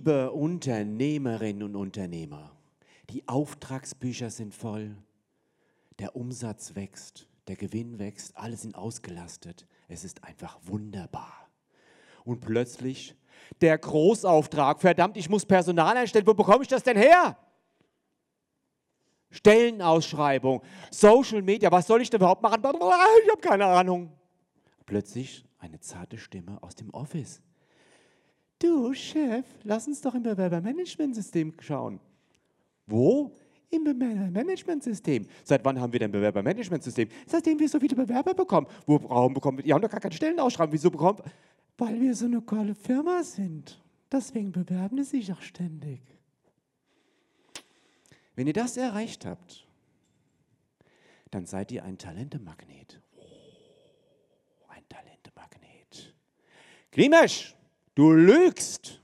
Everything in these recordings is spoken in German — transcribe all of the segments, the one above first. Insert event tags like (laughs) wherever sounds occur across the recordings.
Liebe Unternehmerinnen und Unternehmer, die Auftragsbücher sind voll, der Umsatz wächst, der Gewinn wächst, alle sind ausgelastet. Es ist einfach wunderbar. Und plötzlich der Großauftrag, verdammt, ich muss Personal einstellen, wo bekomme ich das denn her? Stellenausschreibung, Social Media, was soll ich denn überhaupt machen? Ich habe keine Ahnung. Plötzlich eine zarte Stimme aus dem Office. Du, Chef, lass uns doch im Bewerbermanagementsystem schauen. Wo? Im Bewerbermanagementsystem. Seit wann haben wir denn Bewerbermanagementsystem? Seitdem wir so viele Bewerber bekommen. Wo, warum bekommen wir? Die haben doch gar keine Stellenausschreibung. Wieso bekommen? Weil wir so eine tolle Firma sind. Deswegen bewerben sie sich auch ständig. Wenn ihr das erreicht habt, dann seid ihr ein Talentemagnet. Oh, ein Talentemagnet. Klimasch! Du lügst.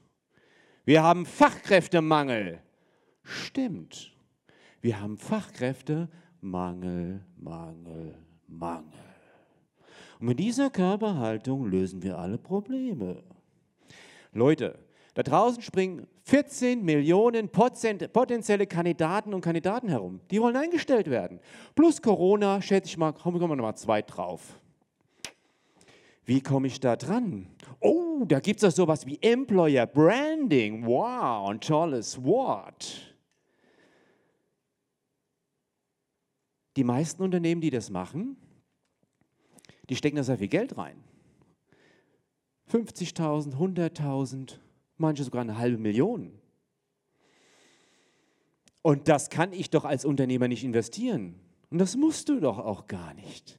Wir haben Fachkräftemangel. Stimmt. Wir haben Fachkräftemangel, Mangel, Mangel. Und mit dieser Körperhaltung lösen wir alle Probleme. Leute, da draußen springen 14 Millionen potenzielle Kandidaten und Kandidaten herum. Die wollen eingestellt werden. Plus Corona, schätze ich mal, kommen wir nochmal zwei drauf. Wie komme ich da dran? Oh, da gibt es doch sowas wie Employer Branding. Wow, ein tolles Wort. Die meisten Unternehmen, die das machen, die stecken da sehr viel Geld rein. 50.000, 100.000, manche sogar eine halbe Million. Und das kann ich doch als Unternehmer nicht investieren. Und das musst du doch auch gar nicht.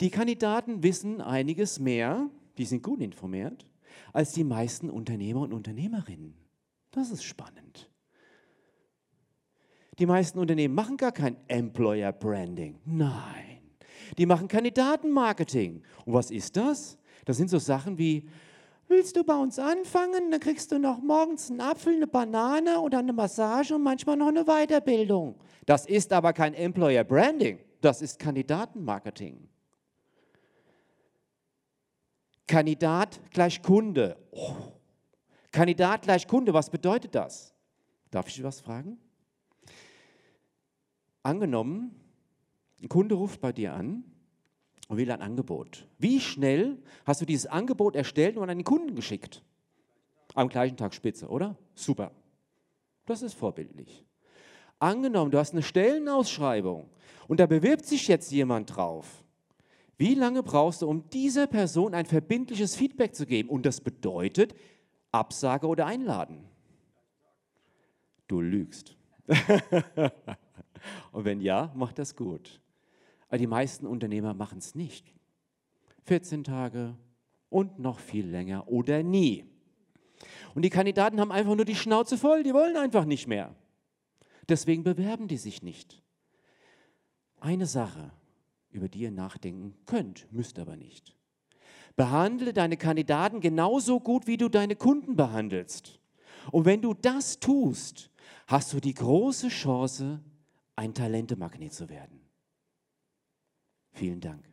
Die Kandidaten wissen einiges mehr, die sind gut informiert, als die meisten Unternehmer und Unternehmerinnen. Das ist spannend. Die meisten Unternehmen machen gar kein Employer Branding. Nein. Die machen Kandidatenmarketing. Und was ist das? Das sind so Sachen wie, willst du bei uns anfangen? Dann kriegst du noch morgens einen Apfel, eine Banane oder eine Massage und manchmal noch eine Weiterbildung. Das ist aber kein Employer Branding. Das ist Kandidatenmarketing. Kandidat gleich Kunde. Oh. Kandidat gleich Kunde, was bedeutet das? Darf ich was fragen? Angenommen, ein Kunde ruft bei dir an und will ein Angebot. Wie schnell hast du dieses Angebot erstellt und an den Kunden geschickt? Am gleichen Tag Spitze, oder? Super. Das ist vorbildlich. Angenommen, du hast eine Stellenausschreibung und da bewirbt sich jetzt jemand drauf. Wie lange brauchst du, um dieser Person ein verbindliches Feedback zu geben? Und das bedeutet Absage oder Einladen. Du lügst. (laughs) Und wenn ja, mach das gut. Aber die meisten Unternehmer machen es nicht. 14 Tage und noch viel länger oder nie. Und die Kandidaten haben einfach nur die Schnauze voll, die wollen einfach nicht mehr. Deswegen bewerben die sich nicht. Eine Sache, über die ihr nachdenken könnt, müsst aber nicht. Behandle deine Kandidaten genauso gut, wie du deine Kunden behandelst. Und wenn du das tust, hast du die große Chance, ein Talentemagnet zu werden. Vielen Dank.